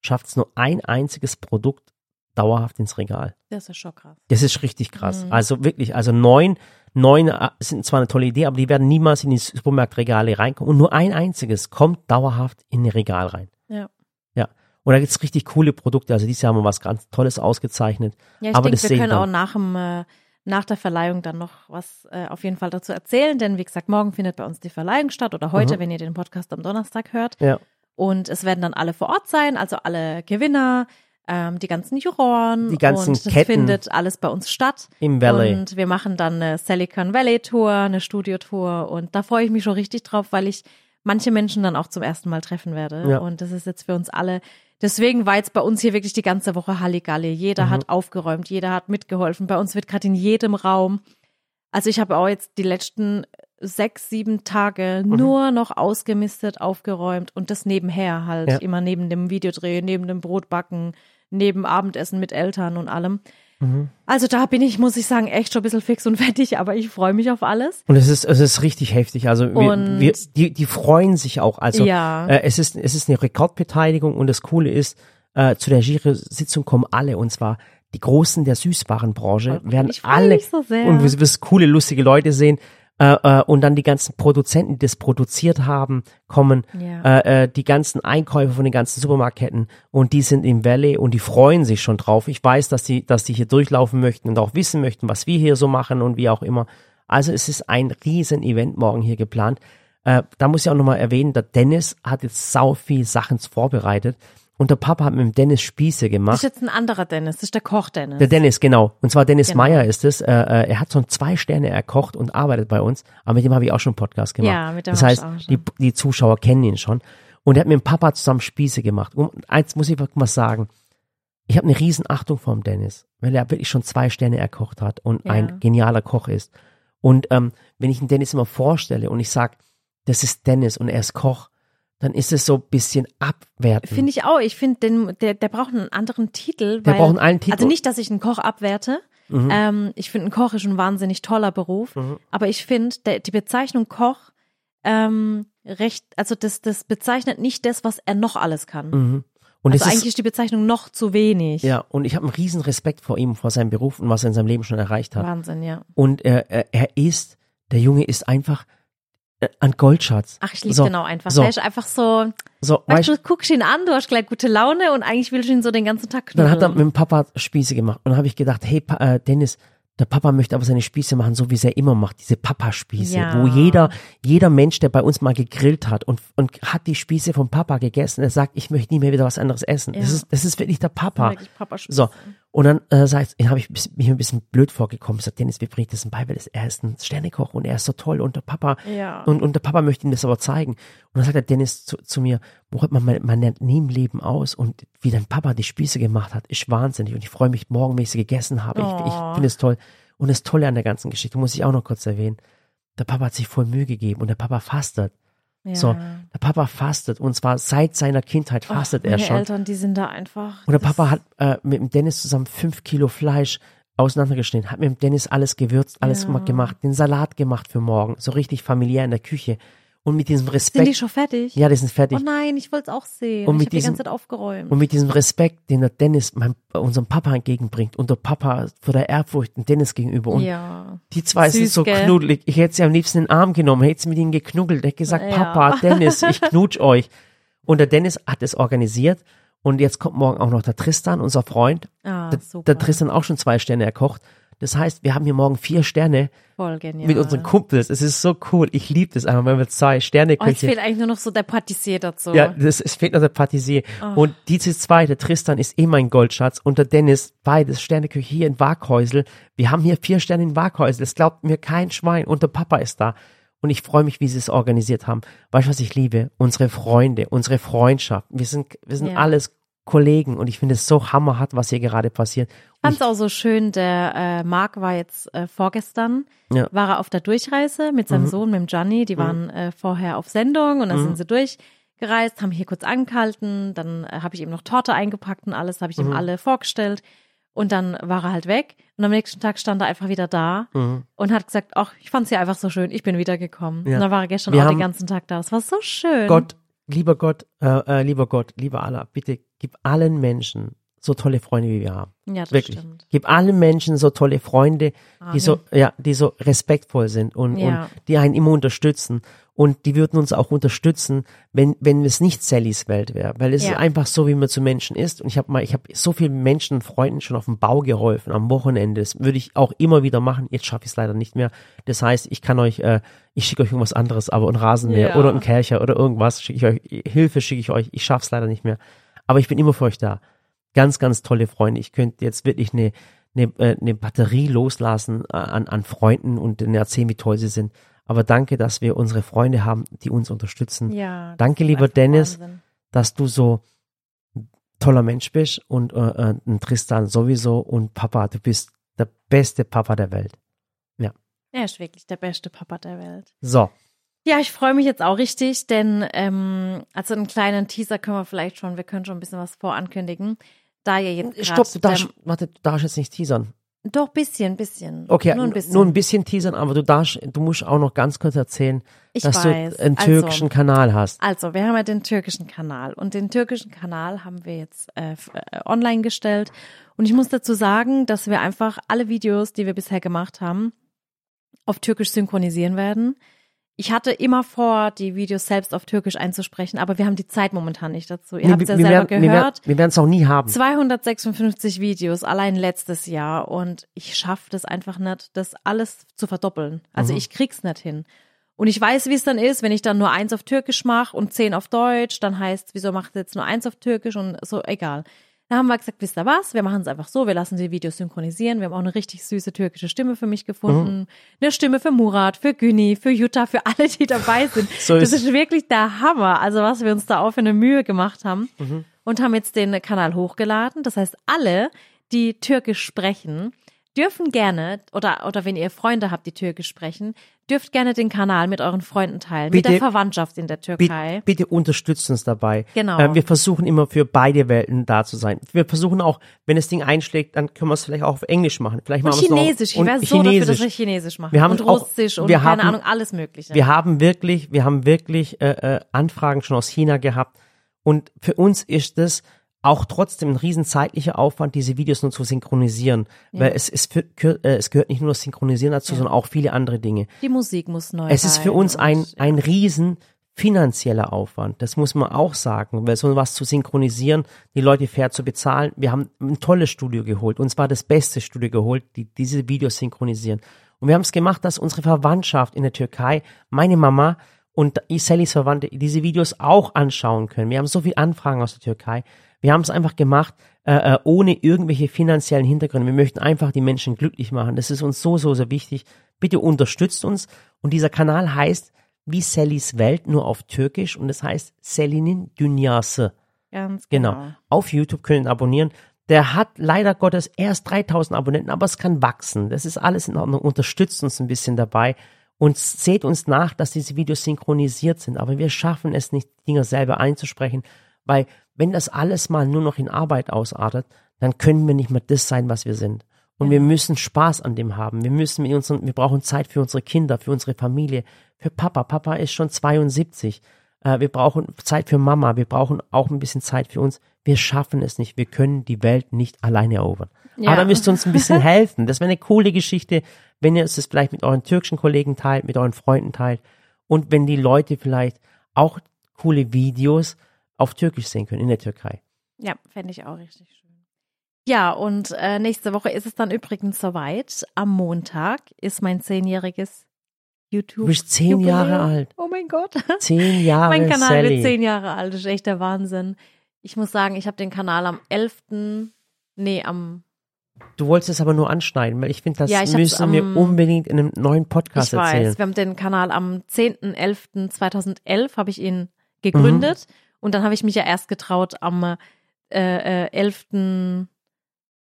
schafft es nur ein einziges Produkt dauerhaft ins Regal. Das ist schon krass. Das ist richtig krass. Mhm. Also wirklich, also neun, neun äh, sind zwar eine tolle Idee, aber die werden niemals in die Supermarktregale reinkommen. Und nur ein einziges kommt dauerhaft in ein Regal rein. Ja. Ja. Und da gibt's richtig coole Produkte. Also dieses Jahr haben wir was ganz Tolles ausgezeichnet. Ja, ich aber denke, wir können auch nach, dem, äh, nach der Verleihung dann noch was äh, auf jeden Fall dazu erzählen, denn wie gesagt, morgen findet bei uns die Verleihung statt oder heute, Mhm. wenn ihr den Podcast am Donnerstag hört. Ja. Und es werden dann alle vor Ort sein, also alle Gewinner, ähm, die ganzen Juroren. Die ganzen und das Ketten. findet alles bei uns statt. Im Valley. Und wir machen dann eine Silicon Valley Tour, eine Studiotour und da freue ich mich schon richtig drauf, weil ich manche Menschen dann auch zum ersten Mal treffen werde. Ja. Und das ist jetzt für uns alle. Deswegen war jetzt bei uns hier wirklich die ganze Woche Halligalli. Jeder Mhm. hat aufgeräumt, jeder hat mitgeholfen. Bei uns wird gerade in jedem Raum. Also ich habe auch jetzt die letzten sechs, sieben Tage Mhm. nur noch ausgemistet, aufgeräumt und das nebenher halt. Ja. Immer neben dem Videodreh, neben dem Brotbacken, neben Abendessen mit Eltern und allem. Mhm. Also da bin ich, muss ich sagen, echt schon ein bisschen fix und fertig, aber ich freue mich auf alles. Und es ist, es ist richtig heftig. Also wir, wir, die, die freuen sich auch. Also Ja. äh, es ist, es ist eine Rekordbeteiligung und das Coole ist, äh, zu der Jury-Sitzung kommen alle und zwar die Großen der Süßwarenbranche werden Ich freu alle so sehr. und du wirst coole, lustige Leute sehen. Äh, äh, und dann die ganzen Produzenten, die das produziert haben, kommen, Ja. äh, äh, die ganzen Einkäufer von den ganzen Supermarktketten und die sind im Valley und die freuen sich schon drauf. Ich weiß, dass die, dass die hier durchlaufen möchten und auch wissen möchten, was wir hier so machen und wie auch immer. Also es ist ein riesen Event morgen hier geplant. Äh, da muss ich auch nochmal erwähnen, der Dennis hat jetzt sau viel Sachen vorbereitet und der Papa hat mit dem Dennis Spieße Das gemacht. ist jetzt ein anderer Dennis, das ist der Koch Dennis. Der Dennis, genau. Und zwar Dennis Genau. Meyer ist es. Äh, äh, er hat schon zwei Sterne erkocht und arbeitet bei uns. Aber mit dem habe ich auch schon einen Podcast gemacht. Ja, mit dem Das heißt, auch schon. die, die Zuschauer kennen ihn schon. Und er hat mit dem Papa zusammen Spieße gemacht. Und eins muss ich mal sagen. Ich habe eine riesen Achtung vor dem Dennis, weil er wirklich schon zwei Sterne erkocht hat und Ja. ein genialer Koch ist. Und ähm, wenn ich den Dennis immer vorstelle und ich sag, das ist Dennis und er ist Koch, dann ist es so ein bisschen abwertend. Finde ich auch. Ich finde, den- der, der braucht einen anderen Titel. Der weil, braucht einen alten Titel. Also nicht, dass ich einen Koch abwerte. Mhm. Ähm, ich finde, ein Koch ist ein wahnsinnig toller Beruf. Mhm. Aber ich finde, die Bezeichnung Koch ähm, recht, also das, das bezeichnet nicht das, was er noch alles kann. Mhm. Und also es eigentlich ist, ist die Bezeichnung noch zu wenig. Ja, und ich habe einen riesen Respekt vor ihm, vor seinem Beruf und was er in seinem Leben schon erreicht hat. Wahnsinn, ja. Und er, er, er ist, der Junge ist einfach äh, ein Goldschatz. Ach, ich liebe so, genau einfach. So, Der ist einfach so, so, weißt weißt, du, guckst ihn an, du hast gleich gute Laune und eigentlich willst du ihn so den ganzen Tag dann knuddeln. hat er mit dem Papa Spieße gemacht. Und dann habe ich gedacht, hey pa äh, Dennis, der Papa möchte aber seine Spieße machen, so wie es er immer macht, diese Papa-Spieße, Ja. wo jeder, jeder Mensch, der bei uns mal gegrillt hat und, und hat die Spieße vom Papa gegessen, der sagt, ich möchte nie mehr wieder was anderes essen. Das, Ja. ist, das ist wirklich der Papa. Wirklich Papa So, und dann äh, sag ich, habe ich mich ein bisschen blöd vorgekommen. Ich sag, Dennis, wie bringt das denn bei? Weil das- er ist ein Sternekoch und er ist so toll und der Papa Ja. und, und der Papa möchte ihm das aber zeigen. Und dann sagt der Dennis zu, zu mir, Moritz, man, man, man lernt nie im Leben aus und wie dein Papa die Spieße gemacht hat, ist wahnsinnig und ich freue mich morgen, wenn ich sie gegessen habe. Ich, ich Oh. finde es toll. Und das Tolle an der ganzen Geschichte, muss ich auch noch kurz erwähnen, der Papa hat sich voll Mühe gegeben und der Papa fastet. Ja. So, der Papa fastet und zwar seit seiner Kindheit fastet Och, er schon. Eltern, die sind da einfach. Und der Papa hat äh, mit dem Dennis zusammen fünf Kilo Fleisch auseinandergeschnitten, hat mit dem Dennis alles gewürzt, alles Ja. gemacht, den Salat gemacht für morgen, so richtig familiär in der Küche. Und mit diesem Sind Respekt, die schon fertig? ja, die sind fertig. Oh nein, ich wollte es auch sehen. Und ich mit habe die ganze Zeit aufgeräumt. Und mit diesem Respekt, den der Dennis mein, äh, unserem Papa entgegenbringt und der Papa vor der Ehrfurcht dem Dennis gegenüber. Und ja. die zwei sind Süß, so gell? knuddelig. Ich hätte sie am liebsten in den Arm genommen, hätte sie mit ihnen geknuggelt, hätte gesagt, Ja. Papa, Dennis, ich knutsch euch. Und der Dennis hat es organisiert. Und jetzt kommt morgen auch noch der Tristan, unser Freund. Ah, der, der Tristan auch schon zwei Sterne erkocht. Das heißt, wir haben hier morgen vier Sterne Voll genial. mit unseren Kumpels. Es ist so cool. Ich liebe das einfach, wenn wir zwei Sterne Oh, jetzt Küche. fehlt eigentlich nur noch so der Patissier dazu. ja, das, es fehlt noch der Patissier. Oh. Und diese zwei, der Tristan ist eh mein Goldschatz und der Dennis, beides Sterneküche hier in Waghäusel. Wir haben hier vier Sterne in Waghäusel. Das glaubt mir kein Schwein. Und der Papa ist da. Und ich freue mich, wie sie es organisiert haben. Weißt du, was ich liebe? Unsere Freunde, unsere Freundschaft. Wir sind, wir sind Ja. alles Kollegen und ich finde es so hammerhart, was hier gerade passiert. Ich fand es auch so schön, der äh, Marc war jetzt äh, vorgestern, Ja. war er auf der Durchreise mit seinem Mhm. Sohn, mit dem Gianni, die waren äh, vorher auf Sendung und dann Mhm. sind sie durchgereist, haben hier kurz angehalten, dann äh, habe ich ihm noch Torte eingepackt und alles, habe ich ihm Mhm. alle vorgestellt und dann war er halt weg und am nächsten Tag stand er einfach wieder da Mhm. und hat gesagt, ach, ich fand es hier einfach so schön, ich bin wiedergekommen. Ja. Und dann war er gestern Wir auch den ganzen Tag da, das war so schön. Gott, lieber Gott, äh, äh, lieber Gott, lieber Allah, bitte gib allen Menschen so tolle Freunde, wie wir haben. Ja, das Wirklich. stimmt. Gib allen Menschen so tolle Freunde, die so, ja, die so respektvoll sind und, Ja. und die einen immer unterstützen. Und die würden uns auch unterstützen, wenn, wenn es nicht Sallys Welt wäre. Weil es Ja. ist einfach so, wie man zu Menschen ist. Und ich habe mal, ich habe so vielen Menschen und Freunden schon auf dem Bau geholfen, am Wochenende. Das würde ich auch immer wieder machen. Jetzt schaffe ich es leider nicht mehr. Das heißt, ich kann euch, äh, ich schicke euch irgendwas anderes, aber ein Rasenmäher Ja. oder ein Kercher oder irgendwas schicke ich euch, Hilfe schicke ich euch. Ich schaffe es leider nicht mehr. Aber ich bin immer für euch da. Ganz, ganz tolle Freunde. Ich könnte jetzt wirklich eine, eine, äh, eine Batterie loslassen äh, an, an Freunden und erzählen, wie toll sie sind. Aber danke, dass wir unsere Freunde haben, die uns unterstützen. Ja. Danke, lieber Dennis. Wahnsinn. Dass du so toller Mensch bist und äh, äh, ein Tristan sowieso und Papa, du bist der beste Papa der Welt. Er ist wirklich der beste Papa der Welt. So, Ja, ich freue mich jetzt auch richtig, denn ähm, also einen kleinen Teaser können wir vielleicht schon, wir können schon ein bisschen was vorankündigen. Da ihr jetzt stopp, du darfst, warte, du darfst jetzt nicht teasern. doch bisschen, bisschen. Okay, nur ein bisschen. nur ein bisschen teasern, aber du darfst, du musst auch noch ganz kurz erzählen, Ich dass weiß. du einen Also- türkischen Kanal hast. Also, wir haben ja den türkischen Kanal und den türkischen Kanal haben wir jetzt äh, äh, online gestellt. Und ich muss dazu sagen, dass wir einfach alle Videos, die wir bisher gemacht haben, auf Türkisch synchronisieren werden. Ich hatte immer vor, die Videos selbst auf Türkisch einzusprechen, aber wir haben die Zeit momentan nicht dazu. Ihr habt es ja selber werden, gehört. wir werden es auch nie haben. 256 Videos allein letztes Jahr und ich schaffe das einfach nicht, das alles zu verdoppeln. Also Mhm. ich krieg's nicht hin. Und ich weiß, wie es dann ist, wenn ich dann nur eins auf Türkisch mache und zehn auf Deutsch, dann heißt, wieso macht ihr jetzt nur eins auf Türkisch und so, egal. Da haben wir gesagt, wisst ihr was? Wir machen es einfach so, wir lassen die Videos synchronisieren. Wir haben auch eine richtig süße türkische Stimme für mich gefunden. Mhm. Eine Stimme für Murat, für Güni, für Jutta, für alle, die dabei sind. So das ist- ist wirklich der Hammer. Also was wir uns da auch für eine Mühe gemacht haben. Mhm. Und haben jetzt den Kanal hochgeladen. Das heißt, alle, die Türkisch sprechen, dürfen gerne, oder, oder wenn ihr Freunde habt, die Türkisch sprechen, dürft gerne den Kanal mit euren Freunden teilen, mit Bitte- der Verwandtschaft in der Türkei. Bitte, bitte unterstützt uns dabei. Genau. Äh, wir versuchen immer für beide Welten da zu sein. Wir versuchen auch, wenn das Ding einschlägt, dann können wir es vielleicht auch auf Englisch machen. Vielleicht Und machen wir es Chinesisch. Ich noch, wäre und so dafür, dass Chinesisch. wir Chinesisch machen. Wir haben und auch- Russisch und wir keine haben- Ahnung, alles Mögliche. Wir haben wirklich, wir haben wirklich äh, äh, Anfragen schon aus China gehabt. Und für uns ist es auch trotzdem ein riesen zeitlicher Aufwand, diese Videos nur zu synchronisieren. Weil es, ist für, gehört- äh, es gehört nicht nur das Synchronisieren dazu, sondern auch viele andere Dinge. Die Musik muss neu Es ist für uns ein, und- ein riesen finanzieller Aufwand. Das muss man auch sagen, weil so was zu synchronisieren, die Leute fair zu bezahlen. Wir haben ein tolles Studio geholt. Und zwar das beste Studio geholt, die diese Videos synchronisieren. Und wir haben es gemacht, dass unsere Verwandtschaft in der Türkei, meine Mama und Sallys Verwandte diese Videos auch anschauen können. Wir haben so viele Anfragen aus der Türkei. Wir haben es einfach gemacht, äh, äh, ohne irgendwelche finanziellen Hintergründe. Wir möchten einfach die Menschen glücklich machen. Das ist uns so, so, so wichtig. Bitte unterstützt uns. Und dieser Kanal heißt wie Sallys Welt, nur auf Türkisch. Und das heißt Selinin Dünyası. Ganz Genau. genau. Auf YouTube können abonnieren. Der hat leider Gottes erst 3000 Abonnenten, aber es kann wachsen. Das ist alles in Ordnung. Unterstützt uns ein bisschen dabei und seht uns nach, dass diese Videos synchronisiert sind. Aber wir schaffen es nicht, die Dinger selber einzusprechen, weil wenn das alles mal nur noch in Arbeit ausartet, dann können wir nicht mehr das sein, was wir sind. Und wir müssen Spaß an dem haben. Wir müssen mit unseren, wir brauchen Zeit für unsere Kinder, für unsere Familie, für Papa. Papa ist schon 72. Äh, wir brauchen Zeit für Mama. Wir brauchen auch ein bisschen Zeit für uns. Wir schaffen es nicht. Wir können die Welt nicht alleine erobern. Ja. Aber da müsst ihr uns ein bisschen helfen. Das wäre eine coole Geschichte, wenn ihr es das vielleicht mit euren türkischen Kollegen teilt, mit euren Freunden teilt. Und wenn die Leute vielleicht auch coole Videos auf Türkisch sehen können in der Türkei. Ja, fände ich auch richtig schön. Ja, und äh, nächste Woche ist es dann übrigens soweit. Am Montag ist mein zehnjähriges YouTube. Du bist zehn Jubiläum. Jahre alt. Oh mein Gott. Zehn Jahre mein Kanal Sally. wird zehn Jahre alt. Das ist echt der Wahnsinn. Ich muss sagen, ich habe den Kanal am 11. Nee, am. Du wolltest es aber nur anschneiden, weil ich finde, das Ja, ich müssen wir am- unbedingt in einem neuen Podcast ich erzählen. weiß, wir haben den Kanal am 10.11.2011 habe ich ihn gegründet. Und dann habe ich mich ja erst getraut, am äh, äh, 11.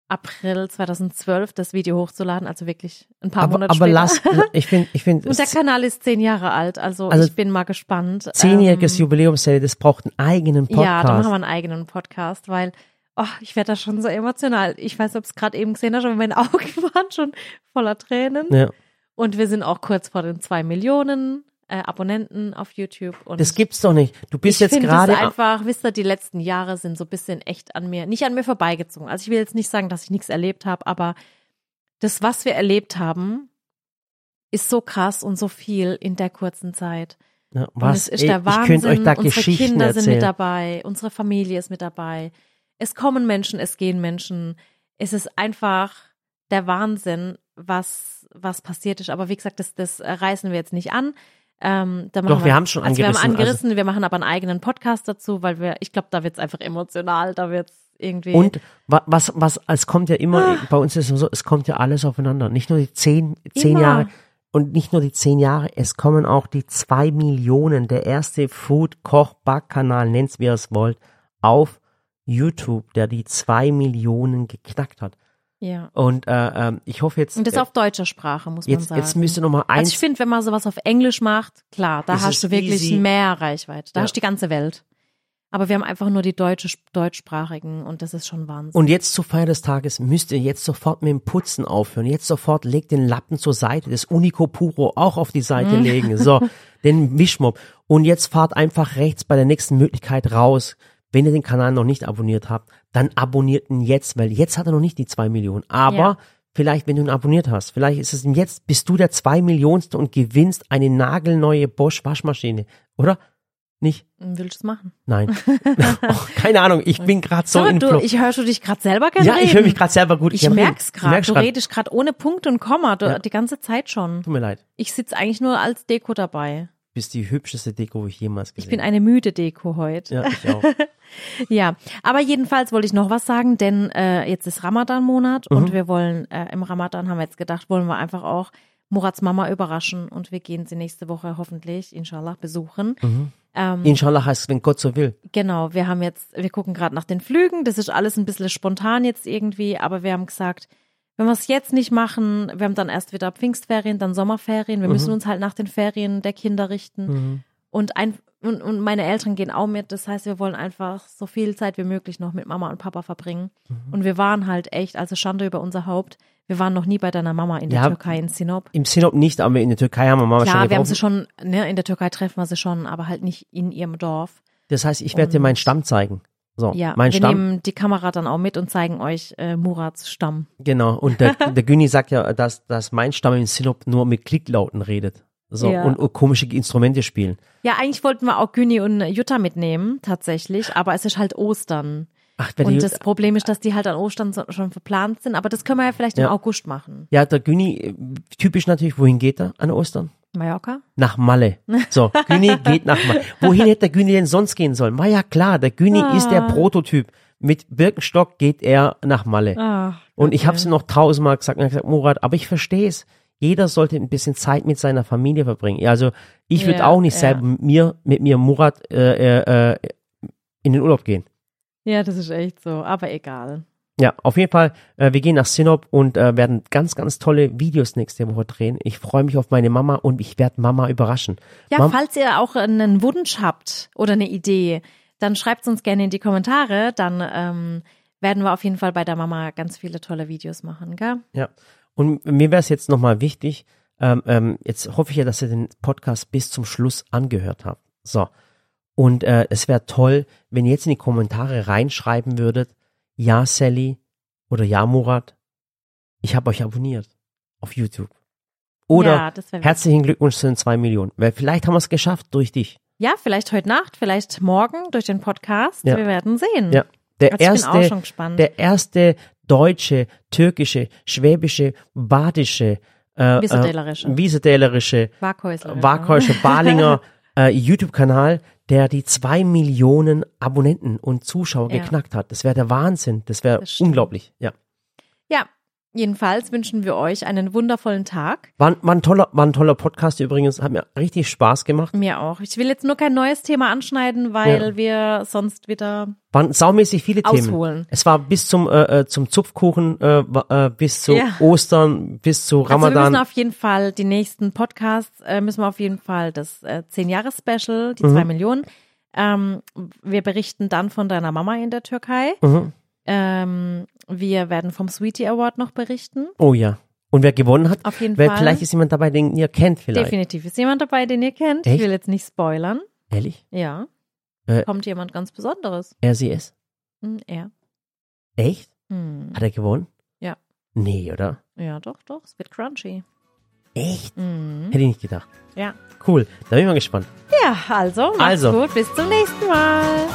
April 2012 das Video hochzuladen, also wirklich ein paar aber Monate aber später. lass, ich finde, ich finde, Und der Kanal ist zehn Jahre alt, also, Also ich bin mal gespannt. zehnjähriges Ähm, Jubiläum, Sally, das braucht einen eigenen Podcast. Ja, dann machen wir einen eigenen Podcast, weil oh, ich werde da schon so emotional. Ich weiß, ob es gerade eben gesehen hast, aber meine Augen waren schon voller Tränen. ja. Und wir sind auch kurz vor den zwei Millionen äh, Abonnenten auf YouTube. Und Das gibt's doch nicht. Du bist ich jetzt gerade. es einfach, wisst ihr, die letzten Jahre sind so ein bisschen echt an mir, nicht an mir vorbeigezogen. Also ich will jetzt nicht sagen, dass ich nichts erlebt habe, aber das, was wir erlebt haben, ist so krass und so viel in der kurzen Zeit. Und was? es ist der ich Wahnsinn. könnte euch da unsere Geschichten Kinder sind mit erzählen. dabei, unsere Familie ist mit dabei. Es kommen Menschen, es gehen Menschen. Es ist einfach der Wahnsinn, was, was passiert ist. Aber wie gesagt, das, das reißen wir jetzt nicht an. Ähm, da machen Doch, wir haben schon also Wir haben angerissen, also- angerissen, wir machen aber einen eigenen Podcast dazu, weil wir, ich glaube, da wird es einfach emotional, da wird es irgendwie. Und wa- was, was, es kommt ja immer, bei uns ist es so, es kommt ja alles aufeinander. Nicht nur die zehn, zehn Immer. Jahre und nicht nur die zehn Jahre, es kommen auch die zwei Millionen, der erste Food-Koch-Back-Kanal, nennt's wie ihr es wollt, auf YouTube, der die zwei Millionen geknackt hat. Ja. Und äh, ähm, ich hoffe jetzt, Und das äh, auf deutscher Sprache, muss man jetzt, sagen. jetzt müsste noch mal also eins, ich finde, wenn man sowas auf Englisch macht, klar, da hast du wirklich easy. mehr Reichweite. Da Ja. hast du die ganze Welt. Aber wir haben einfach nur die deutsche, deutschsprachigen und das ist schon Wahnsinn. Und jetzt zur Feier des Tages müsst ihr jetzt sofort mit dem Putzen aufhören. Jetzt sofort legt den Lappen zur Seite, das Unico Puro auch auf die Seite legen. So, den Wischmopp. Und jetzt fahrt einfach rechts bei der nächsten Möglichkeit raus. Wenn ihr den Kanal noch nicht abonniert habt, dann abonniert ihn jetzt, weil jetzt hat er noch nicht die zwei Millionen. Aber Ja. vielleicht, wenn du ihn abonniert hast, vielleicht ist es ihm jetzt, bist du der zwei Millionste und gewinnst eine nagelneue Bosch Waschmaschine. Oder? Nicht? Willst du es machen? Nein. oh, keine Ahnung, ich bin gerade so in du, ich höre schon dich gerade selber gerne Ja, ich höre mich gerade selber gut. Ich hab- merk's ich gerade. Du grad. redest gerade ohne Punkt und Komma, du, Ja. die ganze Zeit schon. Tut mir leid. Ich sitze eigentlich nur als Deko dabei. Bist die hübscheste Deko, wo ich jemals gesehen Ich bin eine müde Deko heute. Ja, ich auch. Ja, aber jedenfalls wollte ich noch was sagen, denn äh, jetzt ist Ramadan-Monat Mhm. und wir wollen äh, im Ramadan haben wir jetzt gedacht, wollen wir einfach auch Murats Mama überraschen und wir gehen sie nächste Woche hoffentlich, inshallah, besuchen. Mhm. Ähm, Inshallah heißt es, wenn Gott so will. genau, wir haben jetzt, wir gucken gerade nach den Flügen, das ist alles ein bisschen spontan jetzt irgendwie, aber wir haben gesagt, wenn wir es jetzt nicht machen, wir haben dann erst wieder Pfingstferien, dann Sommerferien, wir Mhm. müssen uns halt nach den Ferien der Kinder richten. Und, ein, und, und meine Eltern gehen auch mit. Das heißt, wir wollen einfach so viel Zeit wie möglich noch mit Mama und Papa verbringen. Mhm. Und wir waren halt echt, also Schande über unser Haupt, wir waren noch nie bei deiner Mama in der Ja, Türkei, in Sinop. Im Sinop nicht, aber in der Türkei haben wir Mama Klar, schon wir haben sie schon, ne, in der Türkei treffen wir sie schon, aber halt nicht in ihrem Dorf. Das heißt, ich werde dir meinen Stamm zeigen. So, Ja, mein wir Stamm. nehmen die Kamera dann auch mit und zeigen euch äh, Murats Stamm. Genau. Und der, der Güni sagt ja, dass, dass mein Stamm im Sinop nur mit Klicklauten redet. So, Ja. und, und komische Instrumente spielen. Ja, eigentlich wollten wir auch Güni und Jutta mitnehmen, tatsächlich, aber es ist halt Ostern. Ach, wenn Und die, das Problem ist, dass die halt an Ostern so, schon verplant sind, aber das können wir ja vielleicht im Ja. August machen. ja, der Güni, äh, typisch natürlich, wohin geht er an Ostern? Mallorca? Nach Malle. So, Güni geht nach Malle. Wohin hätte der Güni denn sonst gehen sollen? War ja klar, der Güni Ah. ist der Prototyp. Mit Birkenstock geht er nach Malle. Ah, Und ich habe es noch tausendmal gesagt, und gesagt, Murat, aber ich verstehe es. Jeder sollte ein bisschen Zeit mit seiner Familie verbringen. Ja, Also ich würde Ja, auch nicht ja. selber mit mir, mit mir Murat äh, äh, äh, in den Urlaub gehen. Ja, das ist echt so, aber egal. Ja, auf jeden Fall, äh, wir gehen nach Sinop und äh, werden ganz, ganz tolle Videos nächste Woche drehen. Ich freue mich auf meine Mama und ich werde Mama überraschen. Ja, Mam- falls ihr auch einen Wunsch habt oder eine Idee, dann schreibt uns gerne in die Kommentare. Dann ähm, werden wir auf jeden Fall bei der Mama ganz viele tolle Videos machen, gell? Ja. Und mir wäre es jetzt nochmal wichtig, ähm, ähm, jetzt hoffe ich ja, dass ihr den Podcast bis zum Schluss angehört habt. So. Und äh, es wäre toll, wenn ihr jetzt in die Kommentare reinschreiben würdet, ja Sally oder ja Murat, ich habe euch abonniert auf YouTube. Oder ja, herzlichen Glückwunsch zu den zwei Millionen. Weil vielleicht haben wir es geschafft durch dich. ja, vielleicht heute Nacht, vielleicht morgen durch den Podcast. Ja. Wir werden sehen. Ja. Der Also ich bin auch erste, schon gespannt. der erste deutsche, türkische, schwäbische, badische, äh, Wiesedelerische. äh. Waghäusche Balinger äh, YouTube-Kanal, der die zwei Millionen Abonnenten und Zuschauer Ja. geknackt hat. Das wäre der Wahnsinn. Das wäre unglaublich. Ja. Ja, jedenfalls wünschen wir euch einen wundervollen Tag. War, war, ein toller, war ein toller Podcast übrigens. Hat mir richtig Spaß gemacht. Mir auch. Ich will jetzt nur kein neues Thema anschneiden, weil Ja. wir sonst wieder Waren saumäßig viele Themen. ausholen. Es war bis zum, äh, äh, zum Zupfkuchen, äh, äh, bis zu Ja. Ostern, bis zu Also wir Ramadan. müssen auf jeden Fall die nächsten Podcasts, äh, müssen wir auf jeden Fall das äh, 10-Jahres-Special, die Mhm. zwei Millionen. Ähm, wir berichten dann von deiner Mama in der Türkei. mhm. Ähm, wir werden vom Sweetie Award noch berichten. Oh ja. Und wer gewonnen hat, Auf jeden weil Fall. vielleicht ist jemand dabei, den ihr kennt vielleicht. Definitiv ist jemand dabei, den ihr kennt. Echt? Ich will jetzt nicht spoilern. Ehrlich? Ja. Äh. Kommt jemand ganz Besonderes. Er, sie, es? Hm, er. Echt? Hm. Hat er gewonnen? Ja. Nee, oder? Ja, doch, doch. Es wird crunchy. Echt? Mhm. Hätte ich nicht gedacht. Ja. Cool, da bin ich mal gespannt. Ja, also, macht's Also. gut. Bis zum nächsten Mal.